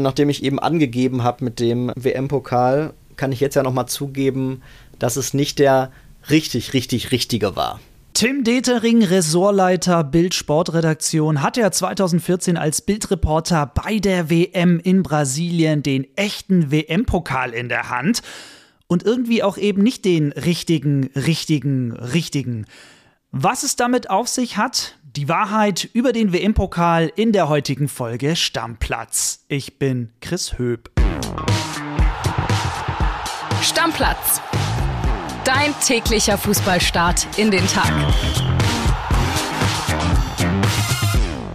Nachdem ich eben angegeben habe mit dem WM-Pokal, kann ich jetzt ja nochmal zugeben, dass es nicht der richtig, richtig, richtige war. Tim Detering, Ressortleiter Bild Sportredaktion, hatte ja 2014 als Bildreporter bei der WM in Brasilien den echten WM-Pokal in der Hand und irgendwie auch eben nicht den richtigen, richtigen, richtigen. Was es damit auf sich hat, die Wahrheit über den WM-Pokal in der heutigen Folge Stammplatz. Ich bin Chris Höp. Stammplatz. Dein täglicher Fußballstart in den Tag.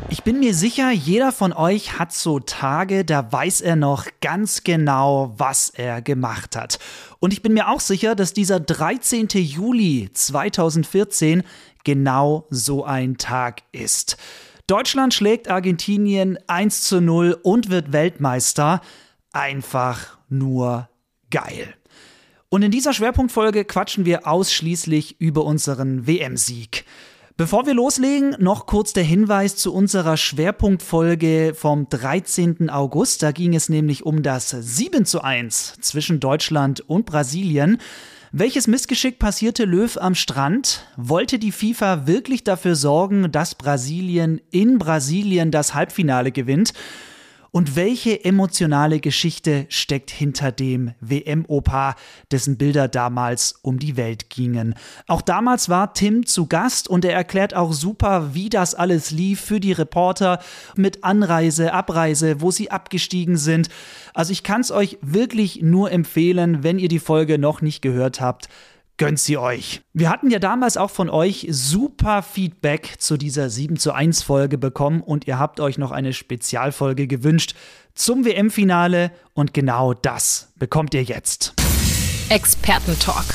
Ich bin mir sicher, jeder von euch hat so Tage, da weiß er noch ganz genau, was er gemacht hat. Und ich bin mir auch sicher, dass dieser 13. Juli 2014 genau so ein Tag ist. Deutschland schlägt Argentinien 1 zu 0 und wird Weltmeister. Einfach nur geil. Und in dieser Schwerpunktfolge quatschen wir ausschließlich über unseren WM-Sieg. Bevor wir loslegen, noch kurz der Hinweis zu unserer Schwerpunktfolge vom 13. August. Da ging es nämlich um das 7 zu 1 zwischen Deutschland und Brasilien. Welches Missgeschick passierte Löw am Strand? Wollte die FIFA wirklich dafür sorgen, dass Brasilien in Brasilien das Halbfinale gewinnt? Und welche emotionale Geschichte steckt hinter dem WM-Opa, dessen Bilder damals um die Welt gingen? Auch damals war Tim zu Gast und er erklärt auch super, wie das alles lief für die Reporter mit Anreise, Abreise, wo sie abgestiegen sind. Also ich kann es euch wirklich nur empfehlen, wenn ihr die Folge noch nicht gehört habt gönnt sie euch. Wir hatten ja damals auch von euch super Feedback zu dieser 7 zu 1 Folge bekommen und ihr habt euch noch eine Spezialfolge gewünscht zum WM-Finale und genau das bekommt ihr jetzt. Expertentalk.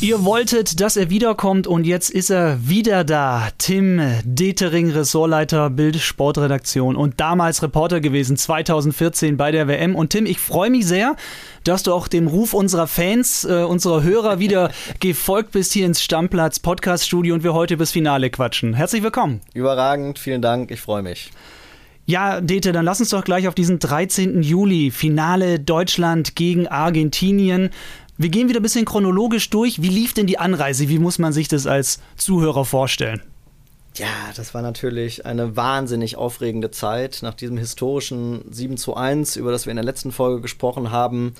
Ihr wolltet, dass er wiederkommt und jetzt ist er wieder da. Tim Detering, Ressortleiter Bild Sportredaktion und damals Reporter gewesen 2014 bei der WM. Und Tim, ich freue mich sehr, dass du auch dem Ruf unserer Fans, äh, unserer Hörer wieder gefolgt bist hier ins Stammplatz Podcast Studio und wir heute bis Finale quatschen. Herzlich willkommen. Überragend, vielen Dank, ich freue mich. Ja, Dete, dann lass uns doch gleich auf diesen 13. Juli, Finale Deutschland gegen Argentinien. Wir gehen wieder ein bisschen chronologisch durch. Wie lief denn die Anreise? Wie muss man sich das als Zuhörer vorstellen? Ja, das war natürlich eine wahnsinnig aufregende Zeit. Nach diesem historischen 7 zu 1, über das wir in der letzten Folge gesprochen haben,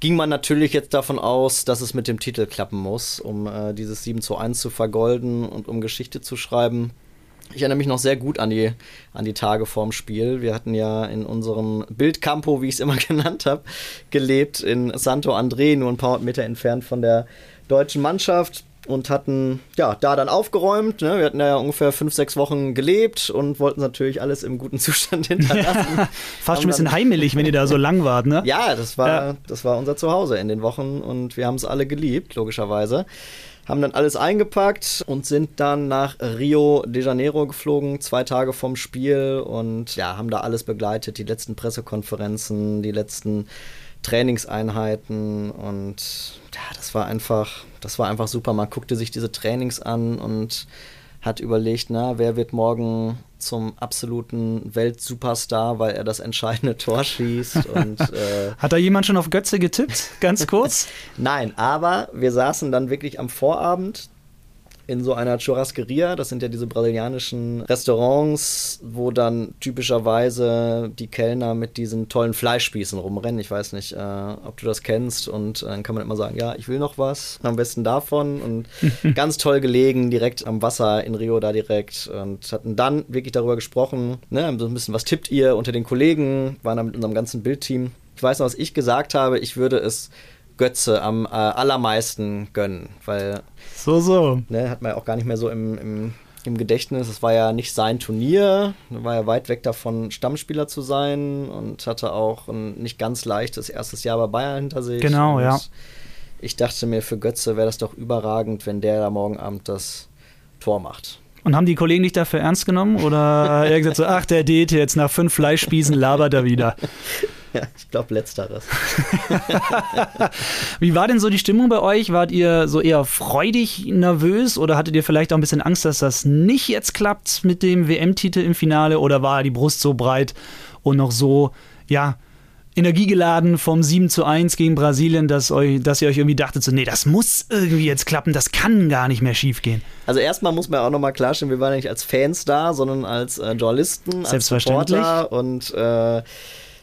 ging man natürlich jetzt davon aus, dass es mit dem Titel klappen muss, um äh, dieses 7 zu 1 zu vergolden und um Geschichte zu schreiben. Ich erinnere mich noch sehr gut an die, an die Tage vorm Spiel. Wir hatten ja in unserem Bildcampo, wie ich es immer genannt habe, gelebt in Santo André, nur ein paar Meter entfernt von der deutschen Mannschaft und hatten ja da dann aufgeräumt. Ne? Wir hatten ja ungefähr fünf, sechs Wochen gelebt und wollten natürlich alles im guten Zustand hinterlassen. Fast schon ein bisschen heimelig, wenn ihr da so lang wart, ne? Ja, das war, ja. das war unser Zuhause in den Wochen und wir haben es alle geliebt, logischerweise haben dann alles eingepackt und sind dann nach Rio de Janeiro geflogen, zwei Tage vom Spiel und ja, haben da alles begleitet, die letzten Pressekonferenzen, die letzten Trainingseinheiten und ja, das war einfach, das war einfach super. Man guckte sich diese Trainings an und hat überlegt, na, wer wird morgen zum absoluten Weltsuperstar, weil er das entscheidende Tor schießt. Und, äh Hat da jemand schon auf Götze getippt? Ganz kurz? Nein, aber wir saßen dann wirklich am Vorabend in so einer Churrasqueria. Das sind ja diese brasilianischen Restaurants, wo dann typischerweise die Kellner mit diesen tollen Fleischspießen rumrennen. Ich weiß nicht, äh, ob du das kennst. Und äh, dann kann man immer sagen, ja, ich will noch was. Am besten davon. Und ganz toll gelegen, direkt am Wasser in Rio da direkt. Und hatten dann wirklich darüber gesprochen, ne, so ein bisschen, was tippt ihr unter den Kollegen? Waren da mit unserem ganzen Bildteam. Ich weiß noch, was ich gesagt habe. Ich würde es Götze am äh, allermeisten gönnen, weil so so ne, hat man ja auch gar nicht mehr so im, im, im Gedächtnis. Es war ja nicht sein Turnier, er war ja weit weg davon Stammspieler zu sein und hatte auch ein nicht ganz leichtes erstes Jahr bei Bayern hinter sich. Genau, und ja. Ich dachte mir, für Götze wäre das doch überragend, wenn der da morgen Abend das Tor macht. Und haben die Kollegen dich dafür ernst genommen? Oder er gesagt so, ach, der Dete jetzt nach fünf Fleischspießen labert er wieder? Ja, ich glaube letzteres. Wie war denn so die Stimmung bei euch? Wart ihr so eher freudig nervös oder hattet ihr vielleicht auch ein bisschen Angst, dass das nicht jetzt klappt mit dem WM-Titel im Finale oder war die Brust so breit und noch so ja, energiegeladen vom 7 zu 1 gegen Brasilien, dass, euch, dass ihr euch irgendwie dachtet, so, nee, das muss irgendwie jetzt klappen, das kann gar nicht mehr schief gehen. Also erstmal muss man auch nochmal klarstellen, wir waren nicht als Fans da, sondern als äh, Journalisten, als Reporter und äh,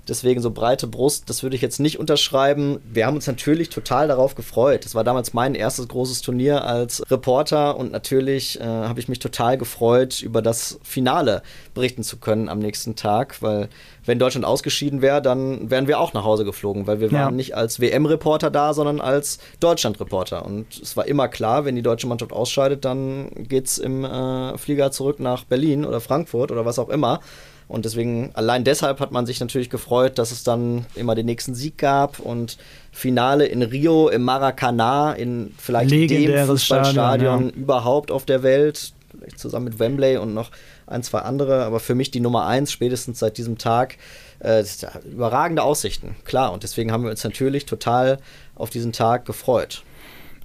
Deswegen so breite Brust, das würde ich jetzt nicht unterschreiben. Wir haben uns natürlich total darauf gefreut. Das war damals mein erstes großes Turnier als Reporter und natürlich äh, habe ich mich total gefreut, über das Finale berichten zu können am nächsten Tag, weil wenn Deutschland ausgeschieden wäre, dann wären wir auch nach Hause geflogen, weil wir waren nicht als WM-Reporter da, sondern als Deutschland-Reporter. Und es war immer klar, wenn die deutsche Mannschaft ausscheidet, dann geht es im äh, Flieger zurück nach Berlin oder Frankfurt oder was auch immer. Und deswegen, allein deshalb hat man sich natürlich gefreut, dass es dann immer den nächsten Sieg gab und Finale in Rio im Maracanã, in vielleicht dem Fußballstadion ja. überhaupt auf der Welt, zusammen mit Wembley und noch ein, zwei andere, aber für mich die Nummer eins, spätestens seit diesem Tag. Äh, überragende Aussichten, klar. Und deswegen haben wir uns natürlich total auf diesen Tag gefreut.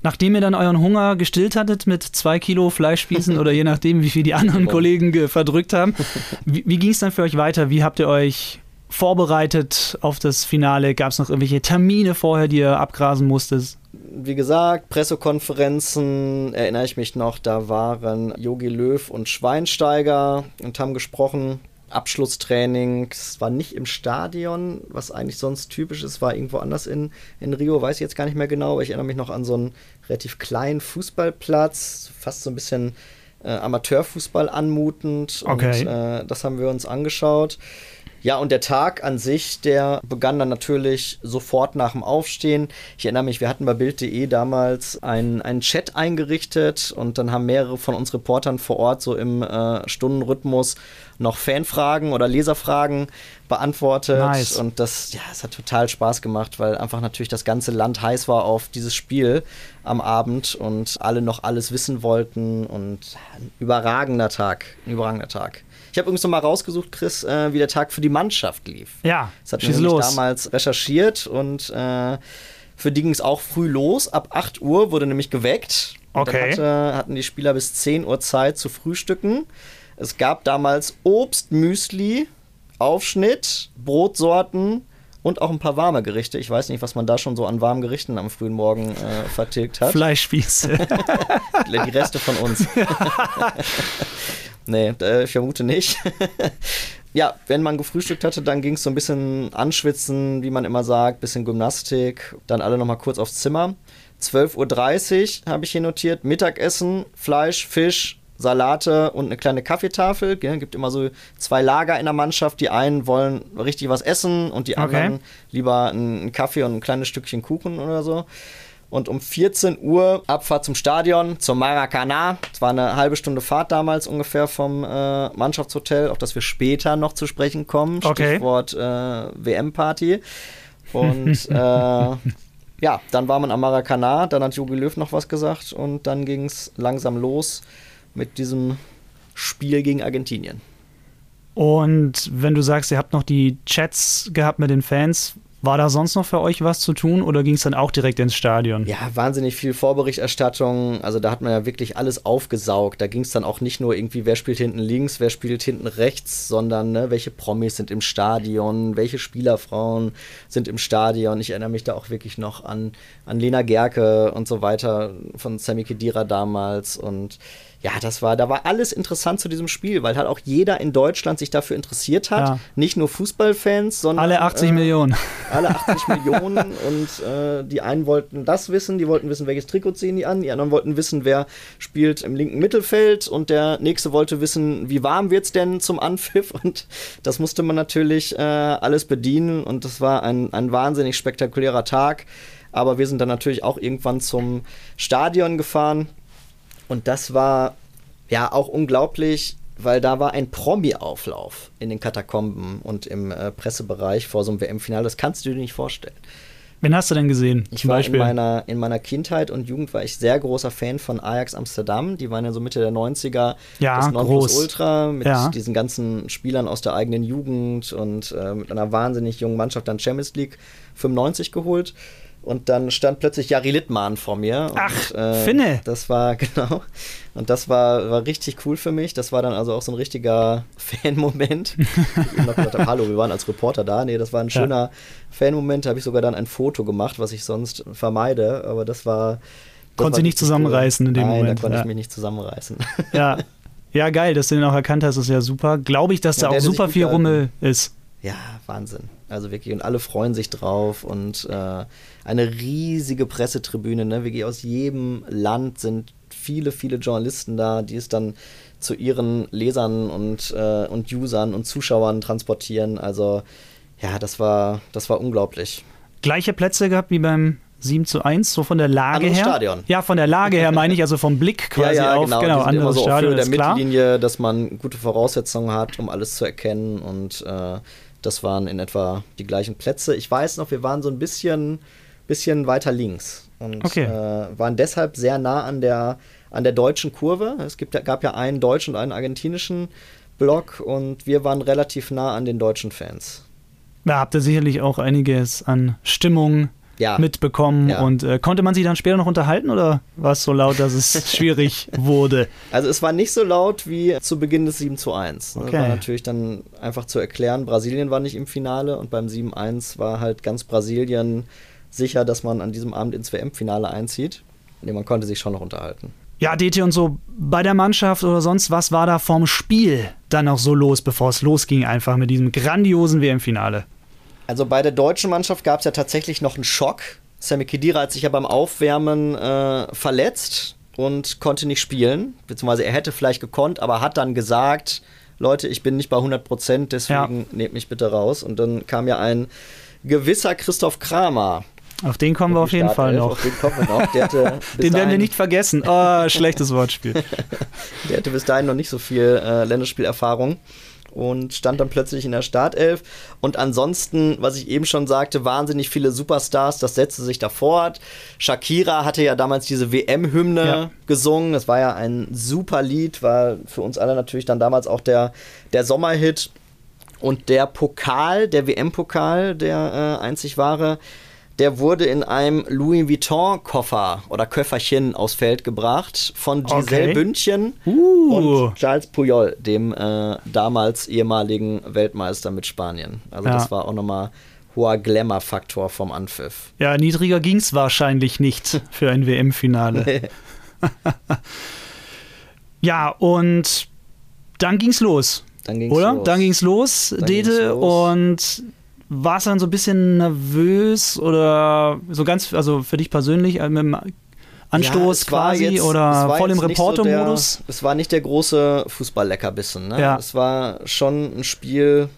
Nachdem ihr dann euren Hunger gestillt hattet mit zwei Kilo Fleischspießen oder je nachdem, wie viel die anderen Kollegen verdrückt haben, wie, wie ging es dann für euch weiter? Wie habt ihr euch vorbereitet auf das Finale? Gab es noch irgendwelche Termine vorher, die ihr abgrasen musstet? Wie gesagt, Pressekonferenzen erinnere ich mich noch, da waren Yogi Löw und Schweinsteiger und haben gesprochen. Abschlusstraining. Es war nicht im Stadion, was eigentlich sonst typisch ist, war irgendwo anders in, in Rio, weiß ich jetzt gar nicht mehr genau, aber ich erinnere mich noch an so einen relativ kleinen Fußballplatz, fast so ein bisschen äh, Amateurfußball anmutend. Okay. Und äh, das haben wir uns angeschaut. Ja, und der Tag an sich, der begann dann natürlich sofort nach dem Aufstehen. Ich erinnere mich, wir hatten bei Bild.de damals einen, einen Chat eingerichtet und dann haben mehrere von uns Reportern vor Ort so im äh, Stundenrhythmus noch Fanfragen oder Leserfragen beantwortet. Nice. Und das, ja, es hat total Spaß gemacht, weil einfach natürlich das ganze Land heiß war auf dieses Spiel am Abend und alle noch alles wissen wollten und ein überragender Tag, ein überragender Tag. Ich habe übrigens noch mal rausgesucht, Chris, äh, wie der Tag für die Mannschaft lief. Ja, das hat mir damals recherchiert und äh, für die ging es auch früh los. Ab 8 Uhr wurde nämlich geweckt. Okay. Dann hatte, hatten die Spieler bis 10 Uhr Zeit zu frühstücken. Es gab damals Obst, Müsli, Aufschnitt, Brotsorten und auch ein paar warme Gerichte. Ich weiß nicht, was man da schon so an warmen Gerichten am frühen Morgen äh, vertilgt hat. Fleischspieße. die Reste von uns. Nee, äh, ich vermute nicht. ja, wenn man gefrühstückt hatte, dann ging es so ein bisschen anschwitzen, wie man immer sagt, bisschen Gymnastik, dann alle nochmal kurz aufs Zimmer. 12.30 Uhr habe ich hier notiert, Mittagessen, Fleisch, Fisch, Salate und eine kleine Kaffeetafel. Es gibt immer so zwei Lager in der Mannschaft. Die einen wollen richtig was essen und die anderen okay. lieber einen Kaffee und ein kleines Stückchen Kuchen oder so und um 14 Uhr Abfahrt zum Stadion, zum Maracanã. Es war eine halbe Stunde Fahrt damals ungefähr vom äh, Mannschaftshotel, auf das wir später noch zu sprechen kommen. Okay. Stichwort äh, WM-Party. Und äh, ja, dann war man am Maracanã, dann hat Jogi Löw noch was gesagt und dann ging es langsam los mit diesem Spiel gegen Argentinien. Und wenn du sagst, ihr habt noch die Chats gehabt mit den Fans, war da sonst noch für euch was zu tun oder ging es dann auch direkt ins Stadion? Ja, wahnsinnig viel Vorberichterstattung. Also da hat man ja wirklich alles aufgesaugt. Da ging es dann auch nicht nur irgendwie, wer spielt hinten links, wer spielt hinten rechts, sondern ne, welche Promis sind im Stadion, welche Spielerfrauen sind im Stadion. Ich erinnere mich da auch wirklich noch an, an Lena Gerke und so weiter von Sammy Kedira damals und ja, das war, da war alles interessant zu diesem Spiel, weil halt auch jeder in Deutschland sich dafür interessiert hat. Ja. Nicht nur Fußballfans, sondern. Alle 80 äh, Millionen. Alle 80 Millionen. Und äh, die einen wollten das wissen, die wollten wissen, welches Trikot ziehen die an. Die anderen wollten wissen, wer spielt im linken Mittelfeld. Und der nächste wollte wissen, wie warm wird es denn zum Anpfiff. Und das musste man natürlich äh, alles bedienen. Und das war ein, ein wahnsinnig spektakulärer Tag. Aber wir sind dann natürlich auch irgendwann zum Stadion gefahren und das war ja auch unglaublich, weil da war ein Promi-Auflauf in den Katakomben und im äh, Pressebereich vor so einem WM-Finale. Das kannst du dir nicht vorstellen. Wen hast du denn gesehen? Ich war in meiner, in meiner Kindheit und Jugend war ich sehr großer Fan von Ajax Amsterdam. Die waren ja so Mitte der 90er. Ja, das. Ultra mit ja. diesen ganzen Spielern aus der eigenen Jugend und äh, mit einer wahnsinnig jungen Mannschaft dann Champions League 95 geholt. Und dann stand plötzlich Jari Littmann vor mir. Und, Ach, äh, Finne. Das war, genau. Und das war, war richtig cool für mich. Das war dann also auch so ein richtiger Fan-Moment. ich noch gesagt habe, hallo, wir waren als Reporter da. Nee, das war ein schöner ja. Fan-Moment. Da habe ich sogar dann ein Foto gemacht, was ich sonst vermeide. Aber das war. Konnte sie nicht zusammenreißen cool. in dem Nein, Moment. Nein, da konnte ja. ich mich nicht zusammenreißen. Ja. Ja, geil, dass du den auch erkannt hast, ist ja super. Glaube ich, dass ja, da auch super viel Rummel ist. Ja, Wahnsinn. Also wirklich, und alle freuen sich drauf und äh, eine riesige Pressetribüne, ne? Wirklich aus jedem Land sind viele, viele Journalisten da, die es dann zu ihren Lesern und, äh, und Usern und Zuschauern transportieren. Also ja, das war, das war unglaublich. Gleiche Plätze gehabt wie beim 7 zu 1, so von der Lage anderes her. Stadion. Ja, von der Lage her meine ich, also vom Blick quasi ja, ja, auf genau, genau anderes so Stadion. Der. Mittellinie, dass man gute Voraussetzungen hat, um alles zu erkennen und äh, das waren in etwa die gleichen Plätze. Ich weiß noch, wir waren so ein bisschen, bisschen weiter links und okay. äh, waren deshalb sehr nah an der, an der deutschen Kurve. Es gibt, gab ja einen deutschen und einen argentinischen Block und wir waren relativ nah an den deutschen Fans. Da habt ihr sicherlich auch einiges an Stimmung ja. mitbekommen. Ja. Und äh, konnte man sie dann später noch unterhalten oder war es so laut, dass es schwierig wurde? Also es war nicht so laut wie zu Beginn des 7 zu 1. Okay. Das war natürlich dann einfach zu erklären, Brasilien war nicht im Finale und beim 7-1 war halt ganz Brasilien sicher, dass man an diesem Abend ins WM-Finale einzieht. Nee, man konnte sich schon noch unterhalten. Ja, DT und so bei der Mannschaft oder sonst was war da vom Spiel dann noch so los, bevor es losging, einfach mit diesem grandiosen WM-Finale? Also bei der deutschen Mannschaft gab es ja tatsächlich noch einen Schock. Sammy Kedira hat sich ja beim Aufwärmen äh, verletzt und konnte nicht spielen. Beziehungsweise er hätte vielleicht gekonnt, aber hat dann gesagt, Leute, ich bin nicht bei 100 Prozent, deswegen ja. nehmt mich bitte raus. Und dann kam ja ein gewisser Christoph Kramer. Auf den kommen wir auf jeden Fall noch. Auf den kommen wir noch. Den werden wir nicht vergessen. Oh, schlechtes Wortspiel. der hatte bis dahin noch nicht so viel äh, Länderspielerfahrung und stand dann plötzlich in der Startelf. Und ansonsten, was ich eben schon sagte, wahnsinnig viele Superstars, das setzte sich da fort. Shakira hatte ja damals diese WM-Hymne ja. gesungen. Das war ja ein super Lied, war für uns alle natürlich dann damals auch der, der Sommerhit. Und der Pokal, der WM-Pokal, der äh, einzig wahre, der wurde in einem Louis Vuitton-Koffer oder Köfferchen aufs Feld gebracht von Giselle okay. Bündchen uh. und Charles Puyol, dem äh, damals ehemaligen Weltmeister mit Spanien. Also ja. das war auch nochmal hoher Glamour-Faktor vom Anpfiff. Ja, niedriger ging es wahrscheinlich nicht für ein WM-Finale. Nee. ja, und dann ging's los. Dann ging's Oder? los. Dann ging's los, dann Dete, ging's los. und warst du dann so ein bisschen nervös oder so ganz, also für dich persönlich äh, mit dem Anstoß ja, quasi jetzt, oder voll im Reporter-Modus? So es war nicht der große Fußball-Leckerbissen. Ne? Ja. Es war schon ein Spiel,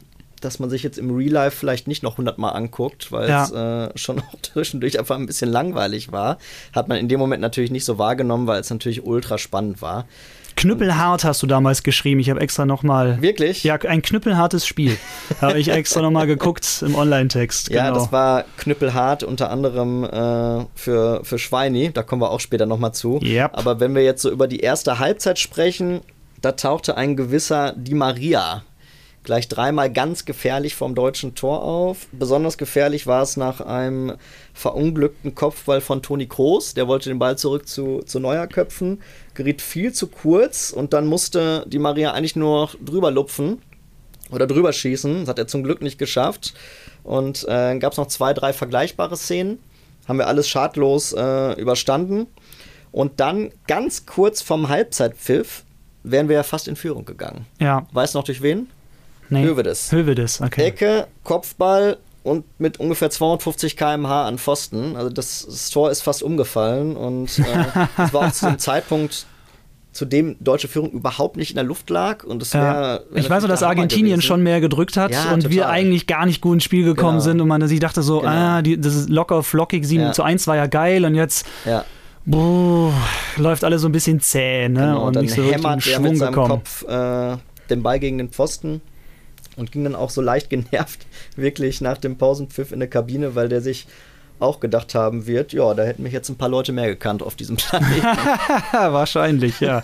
das man sich jetzt im Real Life vielleicht nicht noch hundertmal anguckt, weil ja. es äh, schon auch zwischendurch einfach ein bisschen langweilig war. Hat man in dem Moment natürlich nicht so wahrgenommen, weil es natürlich ultra spannend war. Knüppelhart hast du damals geschrieben. Ich habe extra nochmal. Wirklich? Ja, ein knüppelhartes Spiel. habe ich extra nochmal geguckt im Online-Text. Genau. Ja, das war knüppelhart unter anderem äh, für, für Schweini. Da kommen wir auch später nochmal zu. Yep. Aber wenn wir jetzt so über die erste Halbzeit sprechen, da tauchte ein gewisser Di Maria gleich dreimal ganz gefährlich vom deutschen Tor auf. Besonders gefährlich war es nach einem verunglückten Kopfball von Toni Kroos. Der wollte den Ball zurück zu, zu Neuer köpfen, geriet viel zu kurz und dann musste die Maria eigentlich nur drüber lupfen oder drüber schießen. Das hat er zum Glück nicht geschafft. Und äh, gab es noch zwei, drei vergleichbare Szenen. Haben wir alles schadlos äh, überstanden. Und dann ganz kurz vom Halbzeitpfiff wären wir ja fast in Führung gegangen. Ja. Weißt du noch durch wen? Nee. Hövedes. Hövedes, okay. Ecke, Kopfball und mit ungefähr 250 km/h an Pfosten. Also das, das Tor ist fast umgefallen und äh, das war auch zu dem Zeitpunkt, zu dem deutsche Führung überhaupt nicht in der Luft lag. Und wär, ja. Ich weiß nur, dass Argentinien schon mehr gedrückt hat ja, und total. wir eigentlich gar nicht gut ins Spiel gekommen Genau. sind und man sich dachte so, Genau. ah, die, das ist locker flockig, 7 Ja. zu 1 war ja geil und jetzt buh, läuft alles so ein bisschen zäh ne? genau. und dann nicht so hämmert er Schwung mit seinem gekommen. Kopf äh, den Ball gegen den Pfosten und ging dann auch so leicht genervt wirklich nach dem Pausenpfiff in der Kabine, weil der sich auch gedacht haben wird, ja, da hätten mich jetzt ein paar Leute mehr gekannt auf diesem Planeten. Wahrscheinlich, ja.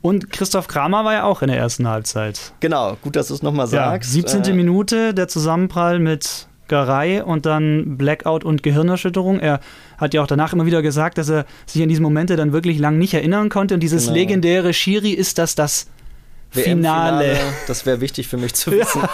Und Christoph Kramer war ja auch in der ersten Halbzeit. genau, gut, dass du es nochmal Ja, sagst. 17. Äh, Minute, der Zusammenprall mit Metzgerei und dann Blackout und Gehirnerschütterung. Er hat ja auch danach immer wieder gesagt, dass er sich an diese Momente dann wirklich lang nicht erinnern konnte. Und dieses Genau. legendäre Schiri ist das das Finale. Das wäre wichtig für mich zu wissen.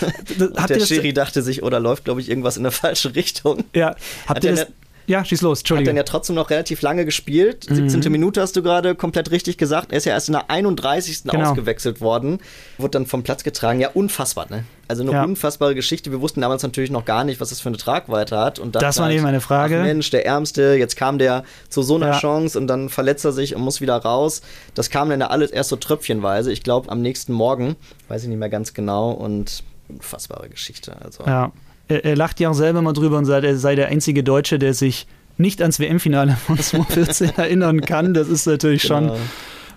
Das- Habt ihr der das, Schiri dachte sich, oder läuft, glaube ich, irgendwas in eine falsche Richtung. ja, habt ihr er das, ja, schieß los, Hat dann Entschuldigung. ja trotzdem noch relativ lange gespielt. 17. Minute hast du gerade komplett richtig gesagt. Er ist ja erst in der 31. Genau. ausgewechselt worden. Wurde dann vom Platz getragen. Ja, unfassbar, ne? Also eine Ja. unfassbare Geschichte. Wir wussten damals natürlich noch gar nicht, was das für eine Tragweite hat. Und Das war halt, eben meine Frage. Ach Mensch, der Ärmste, jetzt kam der zu so einer Ja. Chance und dann verletzt er sich und muss wieder raus. Das kam dann ja alles erst so tröpfchenweise. Ich glaube, am nächsten Morgen, weiß ich nicht mehr ganz genau. Und unfassbare Geschichte. Also. Ja. Er, er lacht ja auch selber mal drüber und sagt, er sei der einzige Deutsche, der sich nicht ans WM-Finale von 2014 erinnern kann. Das ist natürlich schon, Genau.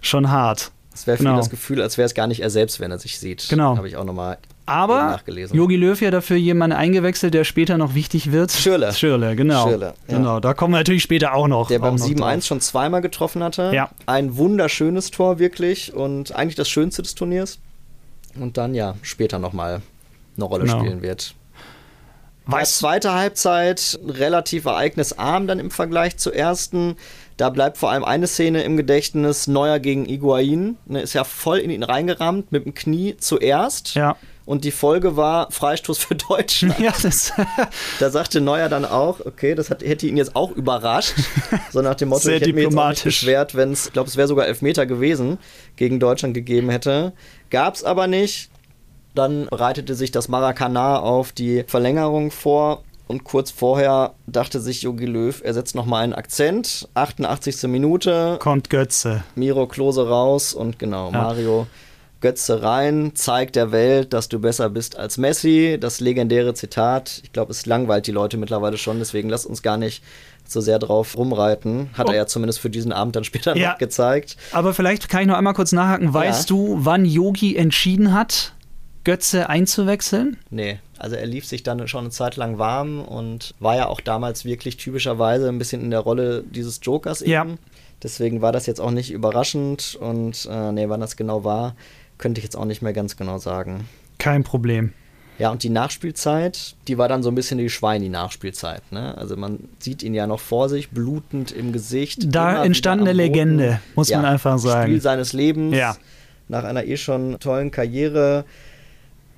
schon hart. Es wäre viel Genau. das Gefühl, als wäre es gar nicht er selbst, wenn er sich sieht. Genau. Habe ich auch nochmal Aber nachgelesen. Jogi Löw ja dafür jemanden eingewechselt, der später noch wichtig wird. Schürrle. Schürle, genau. Schürrle, ja. Genau, da kommen wir natürlich später auch noch. der beim auch noch 7-1 drauf. schon zweimal getroffen hatte. Ja. Ein wunderschönes Tor wirklich und eigentlich das schönste des Turniers. Und dann ja später nochmal eine Rolle Genau. spielen wird. Weiß, zweite Halbzeit relativ ereignisarm dann im Vergleich zur ersten. Da bleibt vor allem eine Szene im Gedächtnis, Neuer gegen Iguain. Ne, ist ja voll in ihn reingerammt, mit dem Knie zuerst. Ja. Und die Folge war Freistoß für Deutschland. ja, das, Da sagte Neuer dann auch, okay, das hat, hätte ihn jetzt auch überrascht. So nach dem Motto, Sehr ich hätte mir jetzt auch nicht diplomatisch. beschwert, wenn es, ich glaube, es wäre sogar Elfmeter gewesen, gegen Deutschland gegeben hätte. Gab es aber nicht. Dann bereitete sich das Maracana auf die Verlängerung vor. Und kurz vorher dachte sich Jogi Löw, er setzt nochmal einen Akzent. 88. Minute, kommt Götze. Miro Klose raus und genau, Mario Götze rein, zeigt der Welt, dass du besser bist als Messi. Das legendäre Zitat. Ich glaube, es langweilt die Leute mittlerweile schon, deswegen lasst uns gar nicht so sehr drauf rumreiten. Hat Oh. er ja zumindest für diesen Abend dann später Ja. noch gezeigt. Aber vielleicht kann ich noch einmal kurz nachhaken. Weißt Ja. du, wann Yogi entschieden hat, Götze einzuwechseln? Nee, also er lief sich dann schon eine Zeit lang warm und war ja auch damals wirklich typischerweise ein bisschen in der Rolle dieses Jokers eben. Ja. Deswegen war das jetzt auch nicht überraschend und äh, nee, wann das genau war, könnte ich jetzt auch nicht mehr ganz genau sagen. Kein Problem. Ja, und die Nachspielzeit, die war dann so ein bisschen die Schweini-Nachspielzeit. Ne? Also man sieht ihn ja noch vor sich, blutend im Gesicht. Da entstand eine. Legende, muss man einfach sagen. Spiel seines Lebens. Ja. Nach einer eh schon tollen Karriere.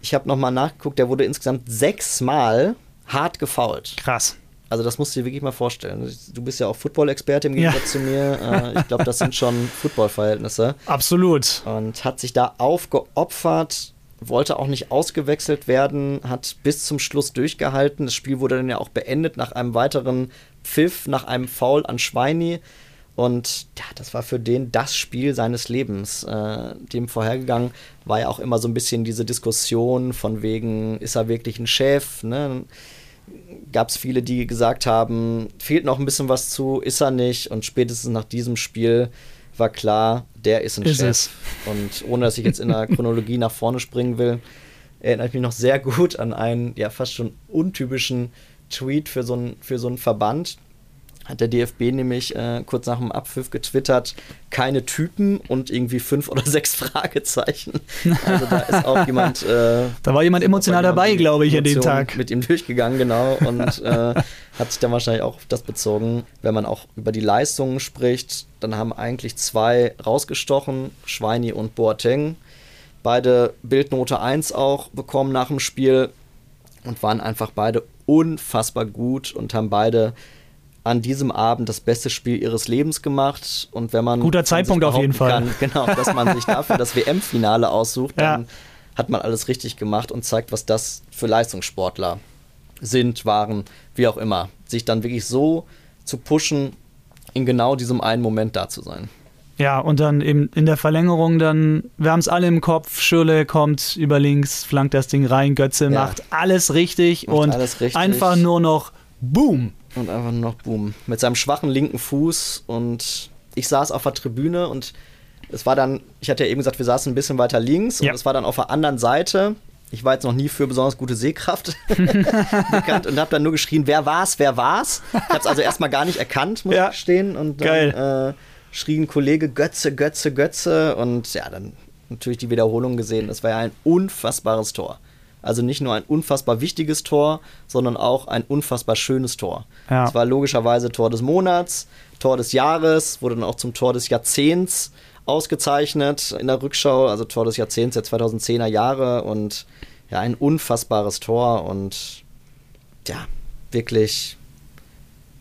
Ich habe nochmal nachgeguckt, der wurde insgesamt sechsmal hart gefoult. Krass. Also das musst du dir wirklich mal vorstellen. Du bist ja auch Football-Experte im Ja. Gegensatz zu mir. Äh, ich glaube, das sind schon Football-Verhältnisse Absolut. und hat sich da aufgeopfert, wollte auch nicht ausgewechselt werden, hat bis zum Schluss durchgehalten. Das Spiel wurde dann ja auch beendet nach einem weiteren Pfiff, nach einem Foul an Schweini. Und ja, das war für den das Spiel seines Lebens. Äh, dem vorhergegangen war ja auch immer so ein bisschen diese Diskussion von wegen, ist er wirklich ein Chef? Ne? Gab es viele, die gesagt haben, fehlt noch ein bisschen was zu, ist er nicht. Und spätestens nach diesem Spiel war klar, der ist ein Ist Chef. es. Und ohne dass ich jetzt in der Chronologie nach vorne springen will, erinnere ich mich noch sehr gut an einen ja fast schon untypischen Tweet für so einen, für so einen Verband. Hat der DFB nämlich äh, kurz nach dem Abpfiff getwittert, keine Typen und irgendwie fünf oder sechs Fragezeichen. Also da ist auch jemand. Äh, Da war jemand emotional jemand dabei, glaube ich, an dem Tag. Mit ihm durchgegangen, genau. Und äh, hat sich dann wahrscheinlich auch auf das bezogen. Wenn man auch über die Leistungen spricht, dann haben eigentlich zwei rausgestochen, Schweini und Boateng. Beide Bildnote 1 auch bekommen nach dem Spiel und waren einfach beide unfassbar gut und haben beide an diesem Abend das beste Spiel ihres Lebens gemacht. Und wenn man Guter Zeitpunkt auf jeden Kann, genau, dass man sich dafür das WM-Finale aussucht, dann Ja. hat man alles richtig gemacht und zeigt, was das für Leistungssportler sind, waren, wie auch immer. Sich dann wirklich so zu pushen, in genau diesem einen Moment da zu sein. Ja, und dann eben in der Verlängerung dann, wir haben es alle im Kopf, Schürle kommt über links, flankt das Ding rein, Götze Ja. macht alles richtig Macht und alles richtig. einfach nur noch Boom. Und einfach nur noch Boom. Mit seinem schwachen linken Fuß und ich saß auf der Tribüne und es war dann, ich hatte ja eben gesagt, wir saßen ein bisschen weiter links und Ja. es war dann auf der anderen Seite. Ich war jetzt noch nie für besonders gute Sehkraft bekannt und habe dann nur geschrien, wer war's, wer war's. Ich habe es also erstmal gar nicht erkannt, muss Ja. ich gestehen. Und dann. Äh, schrie ein Kollege Götze, Götze, Götze und ja, dann natürlich die Wiederholung gesehen. Das war ja ein unfassbares Tor. Also nicht nur ein unfassbar wichtiges Tor, sondern auch ein unfassbar schönes Tor. Ja. Es war logischerweise Tor des Monats, Tor des Jahres, wurde dann auch zum Tor des Jahrzehnts ausgezeichnet in der Rückschau, also Tor des Jahrzehnts der 2010er Jahre und ja, ein unfassbares Tor und ja, wirklich,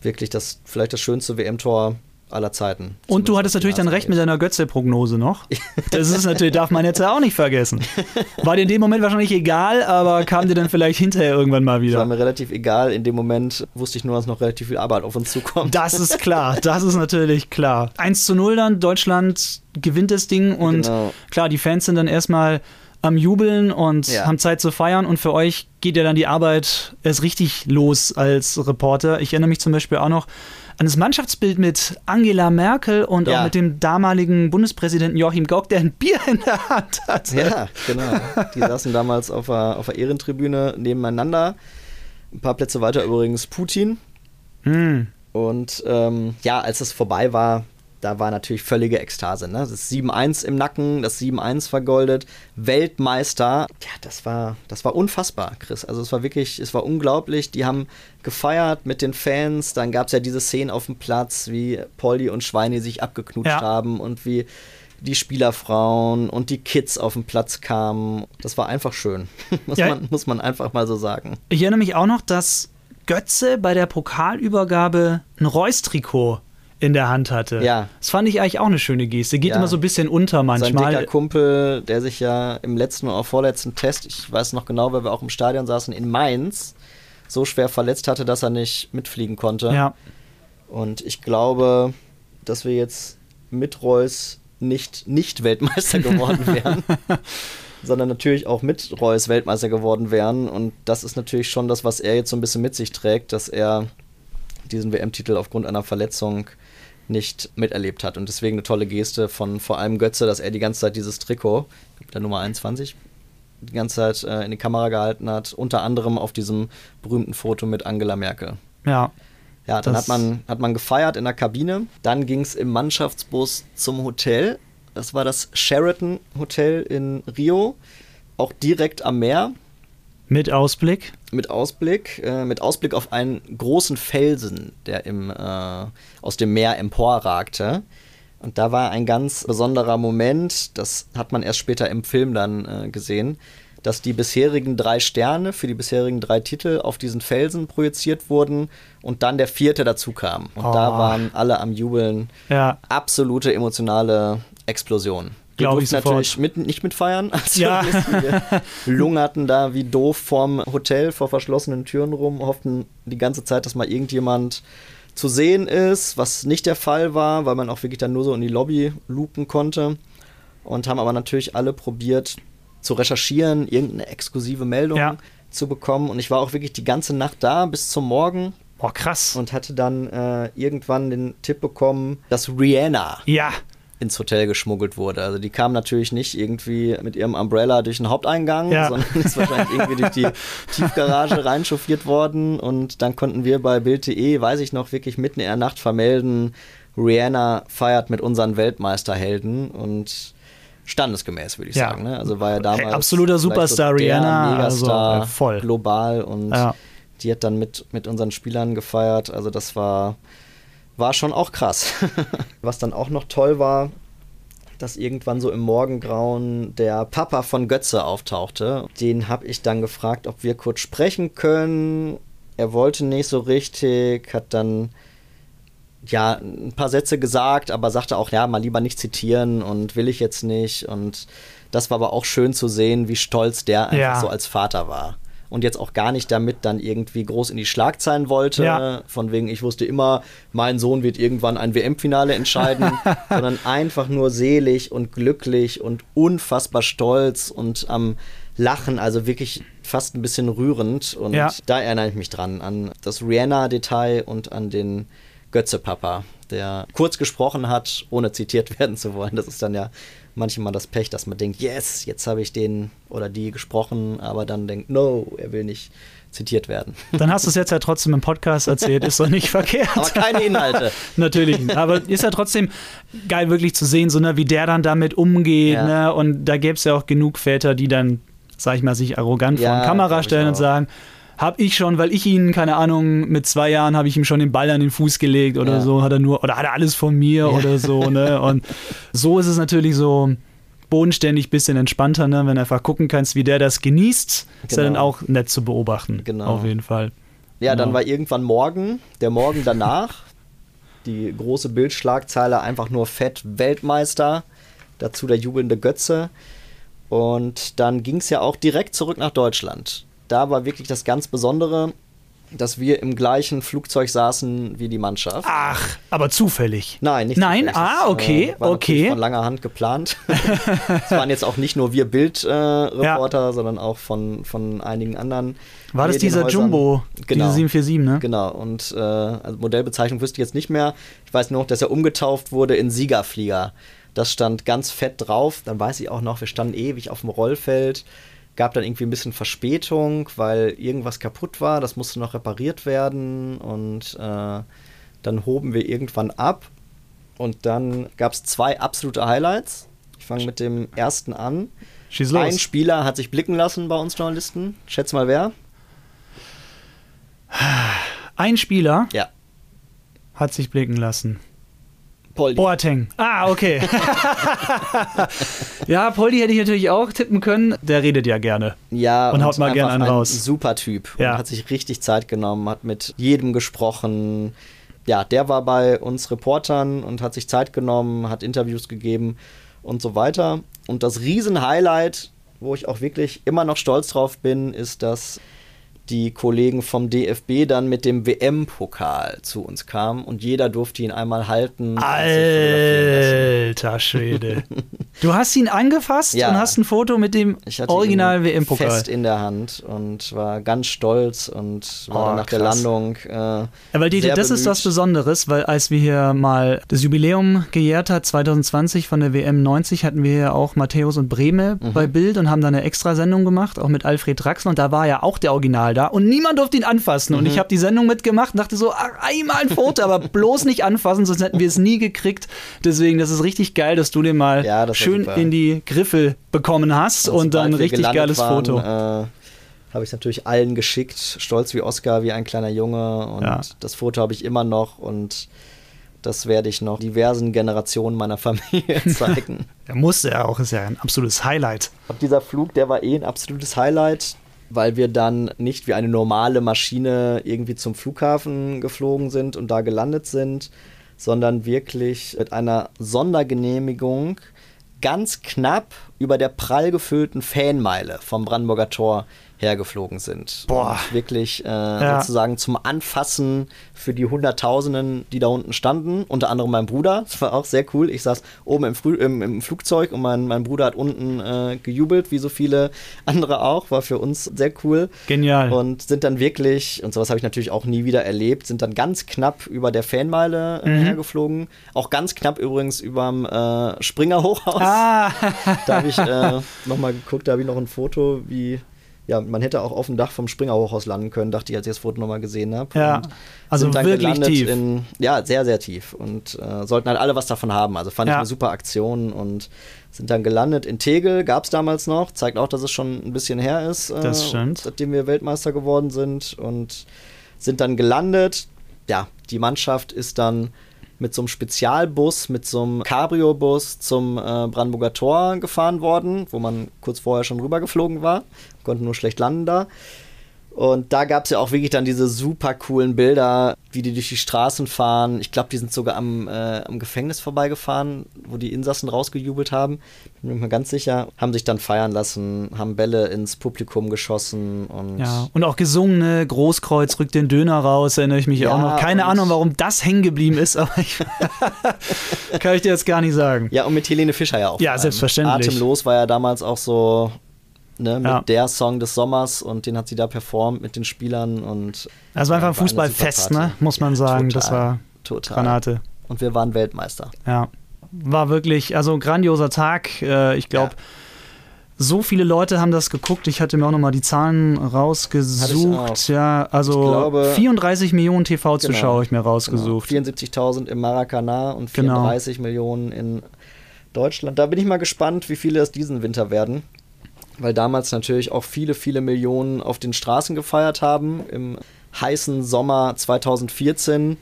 wirklich das, vielleicht das schönste WM-Tor aller Zeiten. Und du hattest natürlich dann recht mit deiner Götze-Prognose noch. Das ist natürlich, darf man jetzt ja auch nicht vergessen. War dir in dem Moment wahrscheinlich egal, aber kam dir dann vielleicht hinterher irgendwann mal Das war wieder. mir relativ egal. In dem Moment wusste ich nur, dass noch relativ viel Arbeit auf uns zukommt. Das ist klar, das ist natürlich klar. 1 zu 0 dann, Deutschland gewinnt das Ding und Genau. klar, die Fans sind dann erstmal am Jubeln und Ja. haben Zeit zu feiern und für euch geht ja dann die Arbeit erst richtig los als Reporter. Ich erinnere mich zum Beispiel auch noch an das Mannschaftsbild mit Angela Merkel und auch Ja. mit dem damaligen Bundespräsidenten Joachim Gauck, der ein Bier in der Hand hatte. Ja, genau. Die saßen damals auf der, auf der Ehrentribüne nebeneinander. Ein paar Plätze weiter übrigens Putin. Hm. Und ähm, ja, als es vorbei war, da war natürlich völlige Ekstase. Ne? Das 7-1 im Nacken, das 7-1 vergoldet, Weltmeister. Ja, das war, das war unfassbar, Chris. Also es war wirklich, es war unglaublich. Die haben gefeiert mit den Fans. Dann gab es ja diese Szenen auf dem Platz, wie Polly und Schweini sich abgeknutscht Ja. haben und wie die Spielerfrauen und die Kids auf den Platz kamen. Das war einfach schön. muss, Ja. man, muss man einfach mal so sagen. Ich erinnere mich auch noch, dass Götze bei der Pokalübergabe ein Reus-Trikot in der Hand hatte. Ja. Das fand ich eigentlich auch eine schöne Geste. Geht Ja. immer so ein bisschen unter Sein manchmal. dicker Kumpel, der sich ja im letzten oder vorletzten Test, ich weiß noch genau, weil wir auch im Stadion saßen, in Mainz, so schwer verletzt hatte, dass er nicht mitfliegen konnte. Ja. Und ich glaube, dass wir jetzt mit Reus nicht, nicht Weltmeister geworden wären, sondern natürlich auch mit Reus Weltmeister geworden wären. Und das ist natürlich schon das, was er jetzt so ein bisschen mit sich trägt, dass er diesen WM-Titel aufgrund einer Verletzung nicht miterlebt hat. Und deswegen eine tolle Geste von vor allem Götze, dass er die ganze Zeit dieses Trikot, der Nummer 21, die ganze Zeit äh, in die Kamera gehalten hat, unter anderem auf diesem berühmten Foto mit Angela Merkel. Ja. Ja, dann hat man, hat man gefeiert in der Kabine. Dann ging es im Mannschaftsbus zum Hotel. Das war das Sheraton Hotel in Rio. Auch direkt am Meer. Mit Ausblick. Mit Ausblick, äh, mit Ausblick auf einen großen Felsen, der im, äh, aus dem Meer emporragte. Und da war ein ganz besonderer Moment, das hat man erst später im Film dann äh, gesehen, dass die bisherigen drei Sterne für die bisherigen drei Titel auf diesen Felsen projiziert wurden und dann der vierte dazu kam. Und da Oh. waren alle am Jubeln. Ja. Absolute emotionale Explosion. Wir Glaub ich sofort. natürlich mit, nicht mitfeiern. als Ja. Wir lungerten da wie doof vorm Hotel, vor verschlossenen Türen rum, hofften die ganze Zeit, dass mal irgendjemand zu sehen ist, was nicht der Fall war, weil man auch wirklich dann nur so in die Lobby lupen konnte. Und haben aber natürlich alle probiert zu recherchieren, irgendeine exklusive Meldung Ja. zu bekommen. Und ich war auch wirklich die ganze Nacht da bis zum Morgen Boah, krass. und hatte dann äh, irgendwann den Tipp bekommen, dass Rihanna ja. Ins Hotel geschmuggelt wurde. Also die kam natürlich nicht irgendwie mit ihrem Umbrella durch den Haupteingang, Ja. sondern ist wahrscheinlich irgendwie durch die Tiefgarage reinchauffiert worden. Und dann konnten wir bei Bild.de, weiß ich noch, wirklich mitten in der Nacht vermelden, Rihanna feiert mit unseren Weltmeisterhelden und standesgemäß, würde ich Ja. sagen. Ne? Also war ja damals absoluter Superstar, der Rihanna, Megastar also, voll. global und Ja. die hat dann mit, mit unseren Spielern gefeiert. Also das war, war schon auch krass. Was dann auch noch toll war, dass irgendwann so im Morgengrauen der Papa von Götze auftauchte. Den habe ich dann gefragt, ob wir kurz sprechen können. Er wollte nicht so richtig, hat dann ja ein paar Sätze gesagt, aber sagte auch, ja, mal lieber nicht zitieren und will ich jetzt nicht. Und das war aber auch schön zu sehen, wie stolz der einfach Ja. so als Vater war. Und jetzt auch gar nicht damit dann irgendwie groß in die Schlagzeilen wollte. Ja. Von wegen, ich wusste immer, mein Sohn wird irgendwann ein WM-Finale entscheiden, sondern einfach nur selig und glücklich und unfassbar stolz und am Lachen, also wirklich fast ein bisschen rührend. Und Ja. da erinnere ich mich dran, an das Rihanna-Detail und an den Götze-Papa, der kurz gesprochen hat, ohne zitiert werden zu wollen. Das ist dann ja manchmal das Pech, dass man denkt, yes, jetzt habe ich den oder die gesprochen, aber dann denkt, no, er will nicht zitiert werden. Dann hast du es jetzt ja trotzdem im Podcast erzählt, ist doch nicht verkehrt. Aber keine Inhalte. Natürlich. nicht. Aber ist ja trotzdem geil, wirklich zu sehen, so ne, wie der dann damit umgeht. Ja. Ne? Und da gäbe es ja auch genug Väter, die dann sag ich mal, sich arrogant Ja, vor die Kamera stellen und sagen, hab ich schon, weil ich ihn, keine Ahnung, mit zwei Jahren habe ich ihm schon den Ball an den Fuß gelegt oder Ja. so, hat er nur, oder hat er alles von mir oder so, ne? Und so ist es natürlich so bodenständig, bisschen entspannter, ne? Wenn du einfach gucken kannst, wie der das genießt, ist ja Genau. dann auch nett zu beobachten. Genau. Auf jeden Fall. Ja, dann Ja. war irgendwann morgen, der Morgen danach, die große Bildschlagzeile einfach nur fett Weltmeister, dazu der jubelnde Götze. Und dann ging es ja auch direkt zurück nach Deutschland. Da war wirklich das ganz Besondere, dass wir im gleichen Flugzeug saßen wie die Mannschaft. Ach, aber zufällig. Nein, nicht Nein? zufällig. Ah, Das, okay, äh, war okay. Von langer Hand geplant. Es waren jetzt auch nicht nur wir Bildreporter, äh, Reporter, sondern auch von, von einigen anderen. War das dieser. Jumbo, Genau. diese 747, ne? Genau, und äh, also Modellbezeichnung wüsste ich jetzt nicht mehr. Ich weiß nur noch, dass er umgetauft wurde in Siegerflieger. Das stand ganz fett drauf. Dann weiß ich auch noch, wir standen ewig auf dem Rollfeld. Gab dann irgendwie ein bisschen Verspätung, weil irgendwas kaputt war. Das musste noch repariert werden. Und äh, dann hoben wir irgendwann ab. Und dann gab es zwei absolute Highlights. Ich fange mit dem ersten an. Schieß los. Ein Spieler hat sich blicken lassen bei uns Journalisten. Schätz mal wer? Ein Spieler Ja. hat sich blicken lassen. Poldi. Boateng. Ah, okay. ja, Poldi hätte ich natürlich auch tippen können. Der redet ja gerne. Ja, Und haut mal einfach gern einen ein raus. Super Typ. Ja. Und hat sich richtig Zeit genommen, hat mit jedem gesprochen. Ja, der war bei uns Reportern und hat sich Zeit genommen, hat Interviews gegeben und so weiter. Und das Riesen-Highlight, wo ich auch wirklich immer noch stolz drauf bin, ist, dass die Kollegen vom DFB dann mit dem WM-Pokal zu uns kamen und jeder durfte ihn einmal halten. Alter Schwede. Du hast ihn angefasst Ja. und hast ein Foto mit dem Ich hatte Original ihn WM-Pokal. fest in der Hand und war ganz stolz und war Oh, dann nach der krass. Landung. Äh, Ja, weil Dieter, das ist bemüht. was Besonderes, weil als wir hier mal das Jubiläum gejährt hat, 2020 von der WM 90, hatten wir ja auch Matthäus und Breme Mhm. bei Bild und haben da eine Extrasendung gemacht, auch mit Alfred Draxler und da war ja auch der Original da und niemand durfte ihn anfassen Mhm. und ich habe die Sendung mitgemacht und dachte so, ach, einmal ein Foto, aber bloß nicht anfassen, sonst hätten wir es nie gekriegt. Deswegen, das ist richtig geil, dass du den mal Ja, schön in die Griffel bekommen hast und, sobald dann ein richtig geiles waren, Foto. Äh, habe ich natürlich allen geschickt, stolz wie Oscar, wie ein kleiner Junge. Und Ja. das Foto habe ich immer noch und das werde ich noch diversen Generationen meiner Familie zeigen. Der musste ja auch, ist ja ein absolutes Highlight. Und dieser Flug, der war eh ein absolutes Highlight, weil wir dann nicht wie eine normale Maschine irgendwie zum Flughafen geflogen sind und da gelandet sind, sondern wirklich mit einer Sondergenehmigung ganz knapp über der prall gefüllten Fanmeile vom Brandenburger Tor hergeflogen sind. Boah. Und wirklich äh, sozusagen zum Anfassen für die Hunderttausenden, die da unten standen. Unter anderem mein Bruder. Das war auch sehr cool. Ich saß oben im, Früh im, im Flugzeug und mein, mein Bruder hat unten äh, gejubelt, wie so viele andere auch. War für uns sehr cool. Genial. Und sind dann wirklich, und sowas habe ich natürlich auch nie wieder erlebt, sind dann ganz knapp über der Fanmeile äh, Mhm. hergeflogen. Auch ganz knapp übrigens überm äh, Springer Hochhaus. Ah, Da habe ich äh, nochmal geguckt, da habe ich noch ein Foto, wie. Ja, man hätte auch auf dem Dach vom Springer Hochhaus landen können, dachte ich, als ich das Foto nochmal gesehen habe. Ja, Und also wirklich tief. In, ja, sehr, sehr tief. Und äh, sollten halt alle was davon haben. Also fand Ja. ich eine super Aktion und sind dann gelandet in Tegel, gab es damals noch. Zeigt auch, dass es schon ein bisschen her ist, äh, Das stimmt. seitdem wir Weltmeister geworden sind. Und sind dann gelandet. Ja, die Mannschaft ist dann mit so einem Spezialbus, mit so einem Cabrio-Bus zum äh, Brandenburger Tor gefahren worden, wo man kurz vorher schon rübergeflogen war. Konnte nur schlecht landen da. Und da gab es ja auch wirklich dann diese super coolen Bilder, wie die durch die Straßen fahren. Ich glaube, die sind sogar am, äh, am Gefängnis vorbeigefahren, wo die Insassen rausgejubelt haben. Bin mir mal ganz sicher. Haben sich dann feiern lassen, haben Bälle ins Publikum geschossen und Ja, und auch gesungen, ne? Großkreuz rückt den Döner raus, erinnere ich mich Ja, auch noch. Keine Ahnung, warum das hängen geblieben ist, aber ich kann ich dir jetzt gar nicht sagen. Ja, und mit Helene Fischer ja auch. Ja, selbstverständlich. Atemlos war ja damals auch so ne, mit Ja. der Song des Sommers und den hat sie da performt mit den Spielern und Das war einfach ein Fußballfest, ne? Muss man sagen. Das Total. war total. Granate. Und wir waren Weltmeister. Ja. War wirklich, also grandioser Tag. Äh, Ich glaube, Ja. so viele Leute haben das geguckt. Ich hatte mir auch nochmal die Zahlen rausgesucht. Ja, also glaube- 34 Millionen TV-Zuschauer Genau. habe ich mir Genau. rausgesucht. 74.000 im Maracana und Genau. 34 Millionen in Deutschland. Da bin ich mal gespannt, wie viele es diesen Winter werden. Weil damals natürlich auch viele, viele Millionen auf den Straßen gefeiert haben. Im heißen Sommer 2014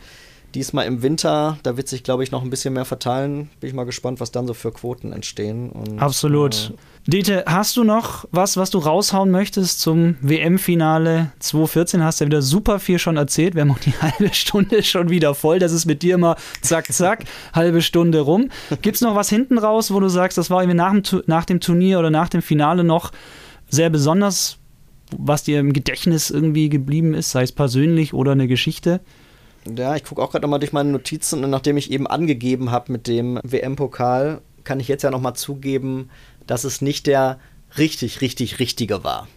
Diesmal im Winter, da wird sich, glaube ich, noch ein bisschen mehr verteilen. Bin ich mal gespannt, was dann so für Quoten entstehen. Und, Absolut. Äh, Dete, hast du noch was, was du raushauen möchtest zum WM-Finale 2014? Hast du ja wieder super viel schon erzählt. Wir haben auch die halbe Stunde schon wieder voll. Das ist mit dir immer zack, zack, halbe Stunde rum. Gibt es noch was hinten raus, wo du sagst, das war irgendwie nach dem, nach dem Turnier oder nach dem Finale noch sehr besonders, was dir im Gedächtnis irgendwie geblieben ist, sei es persönlich oder eine Geschichte? Ja, ich gucke auch gerade nochmal durch meine Notizen und nachdem ich eben angegeben habe mit dem WM-Pokal, kann ich jetzt ja nochmal zugeben, dass es nicht der richtig, richtig, richtige war.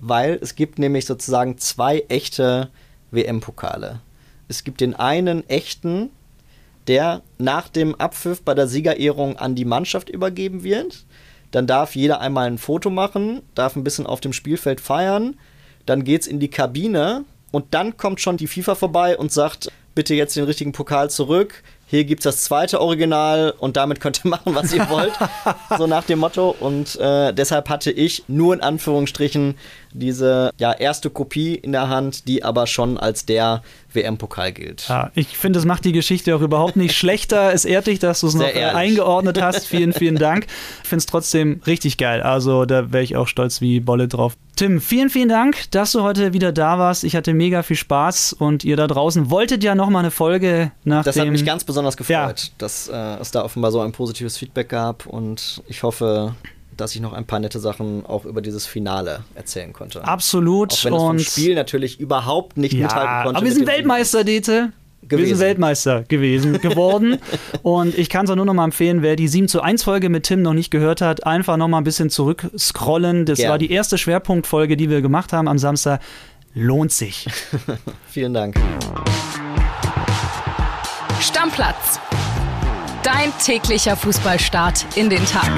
Weil es gibt nämlich sozusagen zwei echte WM-Pokale. Es gibt den einen echten, der nach dem Abpfiff bei der Siegerehrung an die Mannschaft übergeben wird. Dann darf jeder einmal ein Foto machen, darf ein bisschen auf dem Spielfeld feiern. Dann geht es in die Kabine und dann kommt schon die FIFA vorbei und sagt, bitte jetzt den richtigen Pokal zurück. Hier gibt es das zweite Original und damit könnt ihr machen, was ihr wollt. so nach dem Motto. Und äh, deshalb hatte ich nur in Anführungsstrichen diese ja, erste Kopie in der Hand, die aber schon als der WM-Pokal gilt. Ja, ich finde, es macht die Geschichte auch überhaupt nicht schlechter. Es ehrt dich, dass du es noch ehrlich. eingeordnet hast. Vielen, vielen Dank. Ich finde es trotzdem richtig geil. Also da wäre ich auch stolz wie Bolle drauf. Tim, vielen, vielen Dank, dass du heute wieder da warst. Ich hatte mega viel Spaß und ihr da draußen wolltet ja noch mal eine Folge nach Das dem hat mich ganz besonders gefreut, ja. dass äh, es da offenbar so ein positives Feedback gab und ich hoffe, dass ich noch ein paar nette Sachen auch über dieses Finale erzählen konnte. Absolut. Auch wenn es vom Spiel natürlich überhaupt nicht ja, mithalten konnte. Aber wir sind Weltmeister, Dete. Gewesen. Wir sind Weltmeister gewesen, geworden. und ich kann es auch nur noch mal empfehlen, wer die 7 zu 1 Folge mit Tim noch nicht gehört hat, einfach noch mal ein bisschen zurückscrollen. Das Gern. war die erste Schwerpunktfolge, die wir gemacht haben am Samstag. Lohnt sich. Vielen Dank. Stammplatz. Dein täglicher Fußballstart in den Tag.